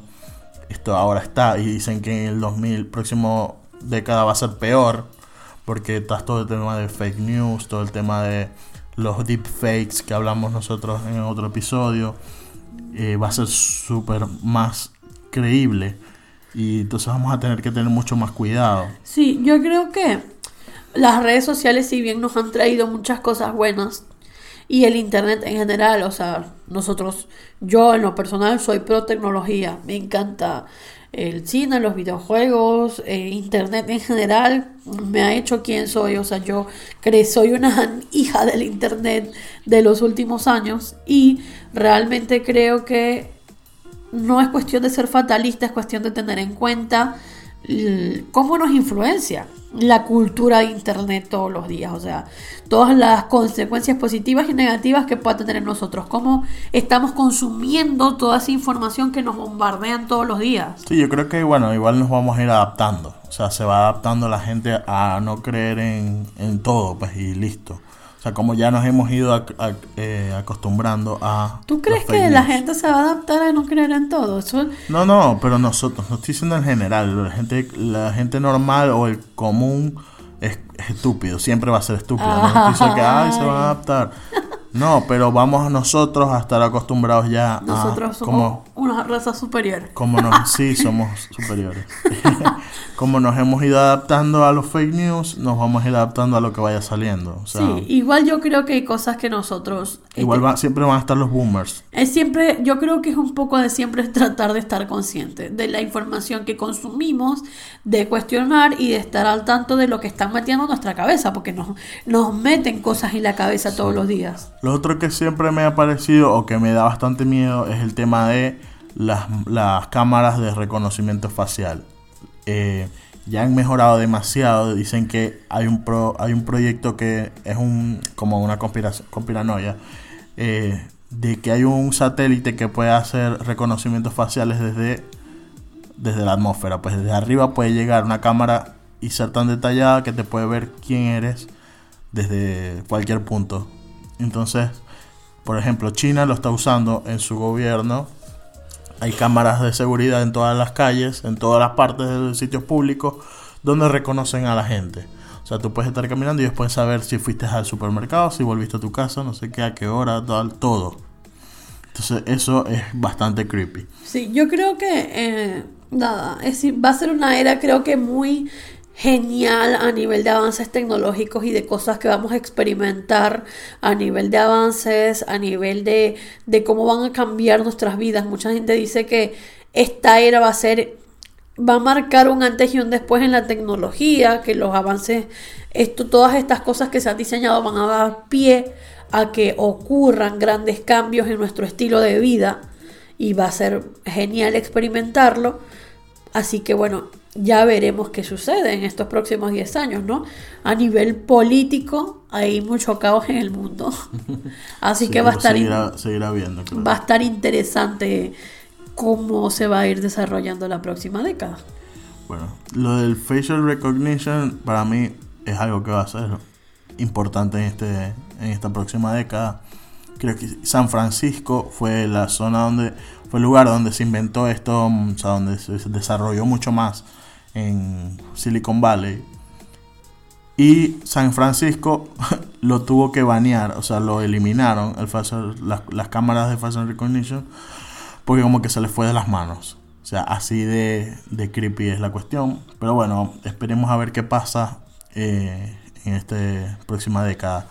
Esto ahora está y dicen que en el 2000, próximo década va a ser peor porque está todo el tema de fake news, todo el tema de los deepfakes que hablamos nosotros en otro episodio. Eh, va a ser súper más creíble y entonces vamos a tener que tener mucho más cuidado. Sí, yo creo que las redes sociales si bien nos han traído muchas cosas buenas, y el Internet en general. O sea, nosotros, yo en lo personal soy pro tecnología, me encanta el cine, los videojuegos, eh, Internet en general, me ha hecho quien soy. O sea, yo creo, soy una hija del Internet de los últimos años y realmente creo que no es cuestión de ser fatalista, es cuestión de tener en cuenta cómo nos influencia la cultura de Internet todos los días, o sea, todas las consecuencias positivas y negativas que pueda tener en nosotros, cómo estamos consumiendo toda esa información que nos bombardean todos los días. Sí, yo creo que bueno, igual nos vamos a ir adaptando, o sea, se va adaptando la gente a no creer en todo, pues y listo. Sea, como ya nos hemos ido eh, acostumbrando a... ¿Tú crees que la gente se va a adaptar a no creer en todo? No, no, pero nosotros, no estoy diciendo en general, la gente, la gente normal o el común es, estúpido, siempre va a ser estúpido. no estoy que Ay, se va a adaptar. No, pero vamos nosotros a estar acostumbrados ya nosotros somos como, una raza superior. Como nos, sí, somos superiores. como nos hemos ido adaptando a los fake news, nos vamos a ir adaptando a lo que vaya saliendo. sí, igual yo creo que hay cosas que nosotros... Igual este, siempre van a estar los boomers. Es siempre, yo creo que es un poco de siempre tratar de estar consciente de la información que consumimos, de cuestionar y de estar al tanto de lo que están metiendo en nuestra cabeza, porque nos, nos meten cosas en la cabeza todos los días. Lo otro que siempre me ha parecido o que me da bastante miedo es el tema de las, cámaras de reconocimiento facial. Eh, ya han mejorado demasiado. Dicen que hay un hay un proyecto que es un como una conspiración, conspiranoia. Eh, de que hay un satélite que puede hacer reconocimientos faciales desde, desde la atmósfera. Pues desde arriba puede llegar una cámara y ser tan detallada que te puede ver quién eres desde cualquier punto. Entonces, por ejemplo, China lo está usando en su gobierno. Hay cámaras de seguridad en todas las calles, en todas las partes de los sitios públicos, donde reconocen a la gente. O sea, tú puedes estar caminando y pueden saber si fuiste al supermercado, si volviste a tu casa, no sé qué, a qué hora, tal, todo. Entonces, eso es bastante creepy. Sí, yo creo que, eh, nada, es, va a ser una era, creo que muy genial a nivel de avances tecnológicos y de cosas que vamos a experimentar a nivel de avances, a nivel de, de cómo van a cambiar nuestras vidas. Mucha gente dice que esta era va a ser va a marcar un antes y un después en la tecnología, que los avances, esto, todas estas cosas que se han diseñado van a dar pie a que ocurran grandes cambios en nuestro estilo de vida y va a ser genial experimentarlo. Así que bueno, ya veremos qué sucede en estos próximos 10 años, ¿no? A nivel político hay mucho caos en el mundo. Así que va a estar viendo, va a estar interesante cómo se va a ir desarrollando la próxima década. Bueno, lo del facial recognition para mí es algo que va a ser importante en este en esta próxima década. Creo que San Francisco fue la zona donde fue el lugar donde se inventó esto, o sea, donde se desarrolló mucho más en Silicon Valley. Y San Francisco lo tuvo que banear, o sea, lo eliminaron, el facial- las, las cámaras de facial recognition, porque como que se les fue de las manos. O sea, así de, de creepy es la cuestión. Pero bueno, esperemos a ver qué pasa eh, en esta próxima década.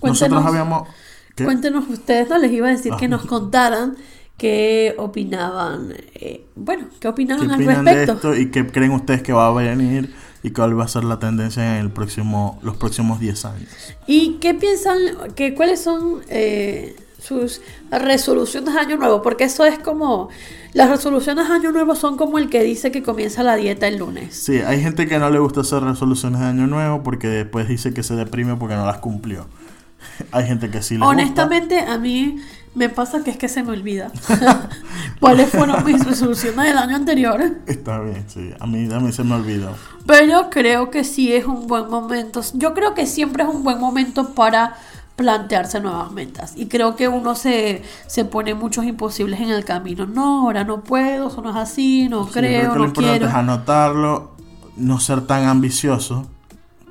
Cuéntenos- Nosotros habíamos... ¿qué? Cuéntenos ustedes, no les iba a decir Ah. que nos contaran qué opinaban, eh, bueno, qué ¿Qué opinaban al opinan de respecto. esto y qué creen ustedes que va a venir y cuál va a ser la tendencia en el próximo, los próximos 10 años? ¿Y qué piensan, que cuáles son eh, sus resoluciones de año nuevo? Porque eso es como, las resoluciones de año nuevo son como el que dice que comienza la dieta el lunes. Sí, hay gente que no le gusta hacer resoluciones de año nuevo porque después dice que se deprime porque no las cumplió. hay gente que sí le Honestamente, a mí me pasa que es que se me olvida cuáles fueron mis resoluciones del año anterior. Está bien, sí. A mí también se me olvidó. Pero creo que sí es un buen momento. Yo creo que siempre es un buen momento para plantearse nuevas metas. Y creo que uno se, se pone muchos imposibles en el camino. No, ahora no puedo, eso no es así, no Sí, creo, que lo no importante quiero. es anotarlo, no ser tan ambicioso,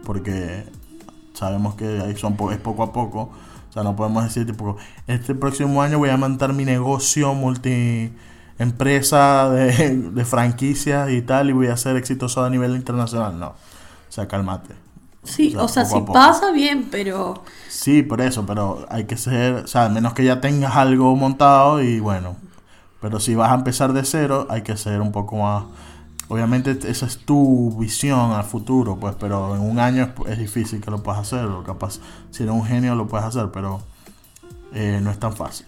porque sabemos que ahí son po- es poco a poco. O sea, no podemos decir, tipo, este próximo año voy a montar mi negocio multi empresa de, de franquicias y tal, y voy a ser exitoso a nivel internacional. No. O sea, cálmate. Sí, o sea, o sea, si pasa bien, pero Sí, por eso, pero hay que ser, o sea, al menos que ya tengas algo montado y bueno, pero si vas a empezar de cero, hay que ser un poco más, obviamente esa es tu visión al futuro, pues, pero en un año es, es difícil que lo puedas hacer, capaz, si eres un genio lo puedes hacer, pero eh, no es tan fácil.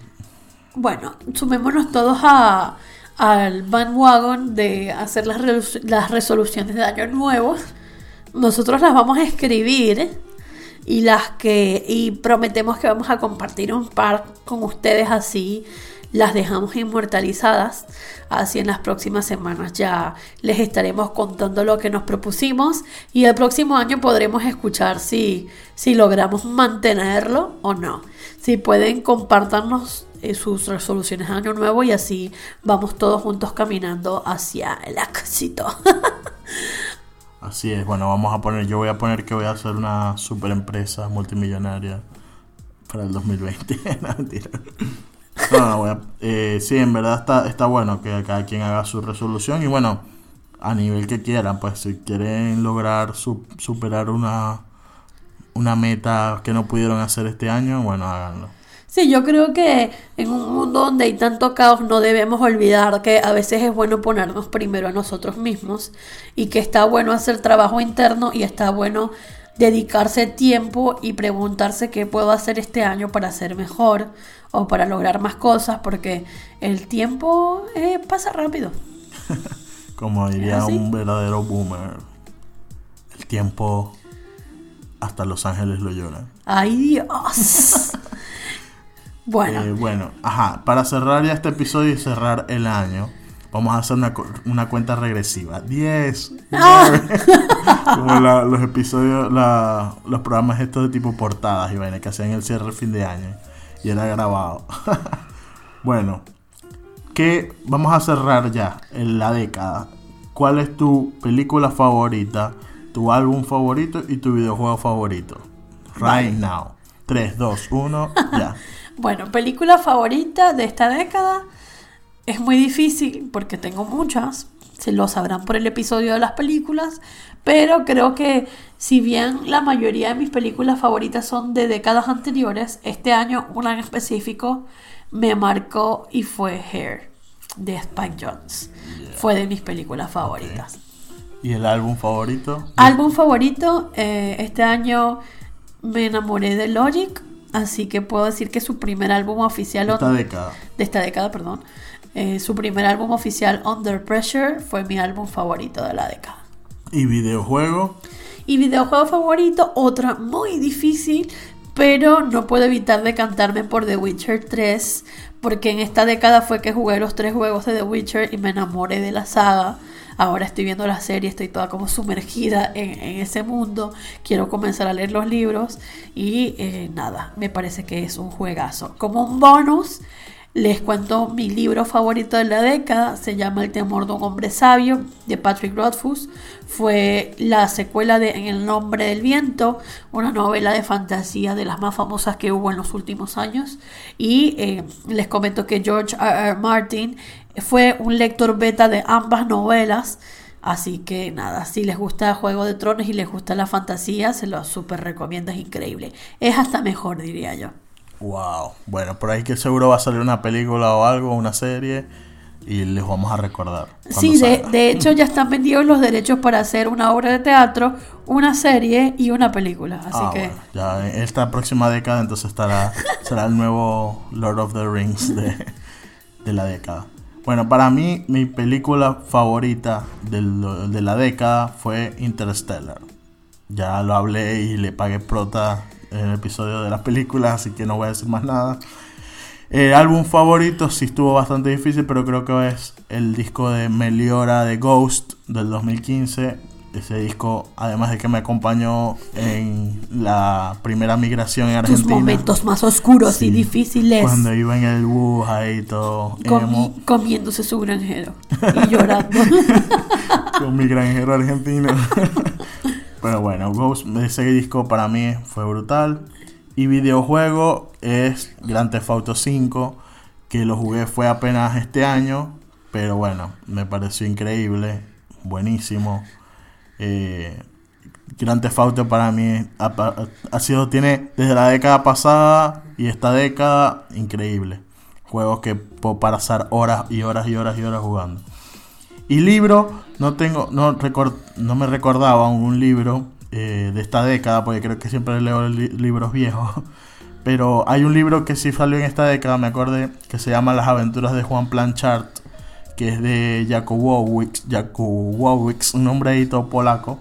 bueno, sumémonos todos a, al bandwagon de hacer las, las resoluciones de año nuevo. Nosotros las vamos a escribir y las que y prometemos que vamos a compartir un par con ustedes así las dejamos inmortalizadas así en las próximas semanas ya les estaremos contando lo que nos propusimos y el próximo año podremos escuchar si si logramos mantenerlo o no si pueden compartirnos eh, sus resoluciones de año nuevo y así vamos todos juntos caminando hacia el éxito Así es, bueno, vamos a poner, yo voy a poner que voy a hacer una super empresa multimillonaria para el 2020. no, mentira. No, no, a- eh, sí, en verdad está, está bueno que cada quien haga su resolución y bueno, a nivel que quieran, pues si quieren lograr su- superar una, una meta que no pudieron hacer este año, bueno, háganlo. Sí, yo creo que en un mundo donde hay tanto caos no debemos olvidar que a veces es bueno ponernos primero a nosotros mismos y que está bueno hacer trabajo interno y está bueno dedicarse tiempo y preguntarse qué puedo hacer este año para ser mejor o para lograr más cosas porque el tiempo eh, pasa rápido. Como diría un verdadero boomer, el tiempo hasta Los Ángeles lo lloran. ¡Ay Dios! bueno, Eh, bueno, ajá, para cerrar ya este episodio y cerrar el año, vamos a hacer una, una cuenta regresiva. 10. Ah. 9. Como la- los episodios, la- los programas estos de tipo portadas y vaina que hacían el cierre del fin de año. Y era grabado. bueno, que vamos a cerrar ya en la década. ¿Cuál es tu película favorita, tu álbum favorito y tu videojuego favorito? Right now. 3, 2, 1, ya. Bueno, película favorita de esta década es muy difícil porque tengo muchas, se lo sabrán por el episodio de las películas, pero creo que si bien la mayoría de mis películas favoritas son de décadas anteriores, este año una en específico me marcó y fue Hair de Spike Jones. Fue de mis películas favoritas. ¿Y el álbum favorito? Álbum favorito, eh, este año me enamoré de Logic, así que puedo decir que su primer álbum oficial Esta on- década. de esta década, perdón, eh, su primer álbum oficial Under Pressure fue mi álbum favorito de la década. ¿Y videojuego? Y videojuego favorito, otra muy difícil, pero no puedo evitar decantarme por The Witcher 3, porque en esta década fue que jugué los tres juegos de The Witcher y me enamoré de la saga. Ahora estoy viendo la serie, estoy toda como sumergida en, en ese mundo. Quiero comenzar a leer los libros y eh, nada, me parece que es un juegazo. Como un bonus, les cuento mi libro favorito de la década, se llama El temor de un hombre sabio, de Patrick Rothfuss. Fue la secuela de En el nombre del viento, una novela de fantasía de las más famosas que hubo en los últimos años. Y eh, les comento que George R. R. Martin fue un lector beta de ambas novelas. Así que nada, si les gusta Juego de Tronos y les gusta la fantasía, se lo súper recomiendo, es increíble. Es hasta mejor, diría yo. Wow. Bueno, por ahí que seguro va a salir una película o algo, una serie, y les vamos a recordar. Sí, de, hecho ya están vendidos los derechos para hacer una obra de teatro, una serie y una película. Así Ah, que bueno, ya esta próxima década entonces estará será el nuevo Lord of the Rings de, de la década. Bueno, para mí mi película favorita del- de la década fue Interstellar. Ya lo hablé y le pagué prota el episodio de las películas, así que no voy a decir más nada. El álbum favorito sí estuvo bastante difícil, pero creo que es el disco de Meliora de Ghost del 2015. Ese disco, además de que me acompañó en la primera migración en tus Argentina. momentos más oscuros Sí, y difíciles. Cuando iba en el bus ahí todo comi- comiéndose su granjero y llorando. con mi granjero argentino. Pero bueno, Ghost, ese disco para mí fue brutal. Y videojuego es Grand Theft Auto 5, que lo jugué fue apenas este año, pero bueno, me pareció increíble, buenísimo. Eh, Grand Theft Auto para mí ha, sido, tiene desde la década pasada y esta década, increíble. Juegos que puedo pasar horas y horas y horas y horas jugando. Y libro, no tengo, no, record- no me recordaba un libro eh, de esta década, porque creo que siempre leo li- libros viejos. Pero hay un libro que sí salió en esta década, me acordé, que se llama Las aventuras de Juan Planchard, que es de Jakubowicz, un todo polaco.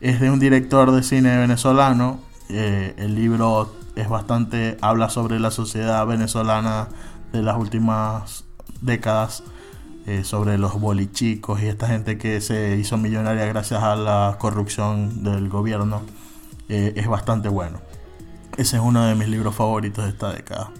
Es de un director de cine venezolano. eh, el libro es bastante, habla sobre la sociedad venezolana de las últimas décadas eh, sobre los bolichicos y esta gente que se hizo millonaria gracias a la corrupción del gobierno eh, es bastante bueno. Ese es uno de mis libros favoritos de esta década.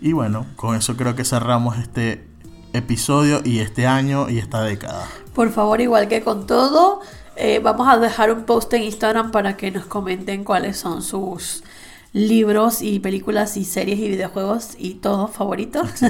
Y bueno, con eso creo que cerramos este episodio y este año y esta década. Por favor, igual que con todo, eh, vamos a dejar un post en Instagram para que nos comenten cuáles son sus libros y películas y series y videojuegos y todo favoritos.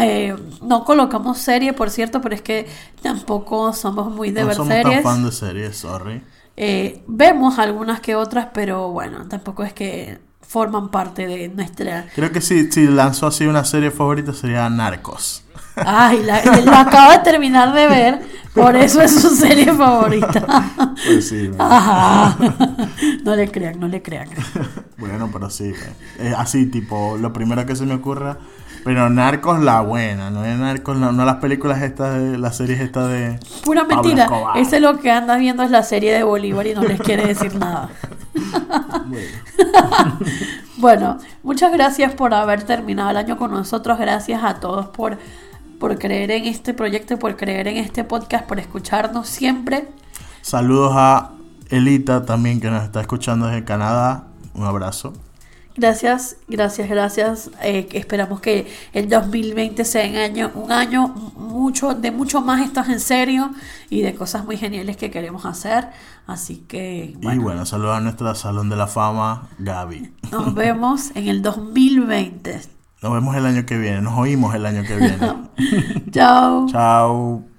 Eh, no colocamos serie, por cierto, pero es que tampoco somos muy de no ver somos series. tan fan de series, sorry. Eh, vemos algunas que otras, pero bueno, tampoco es que forman parte de nuestra... Creo que si, si lanzó así una serie favorita sería Narcos. Ay, la, la acaba de terminar de ver, por eso es su serie favorita. Pues sí, Ajá. No le crean, no le crean. Bueno, pero sí. Es así, tipo, lo primero que se me ocurra. Pero Narcos la buena, no es Narcos, no, no las películas estas, de, las series estas de... Pura Pablo mentira. Escobar. Ese lo que andas viendo es la serie de Bolívar y no les quiere decir nada. Bueno, muchas gracias por haber terminado el año con nosotros. Gracias a todos por, por creer en este proyecto, por creer en este podcast, por escucharnos siempre. Saludos a Elita también que nos está escuchando desde Canadá. Un abrazo. Gracias, gracias, gracias. Eh, esperamos que el 2020 sea un año, un año mucho, de mucho más estás en serio y de cosas muy geniales que queremos hacer. Así que Y bueno, bueno, saludos a nuestra Salón de la Fama, Gaby. nos vemos en el 2020. Nos vemos el año que viene, nos oímos el año que viene. Chao. Chao.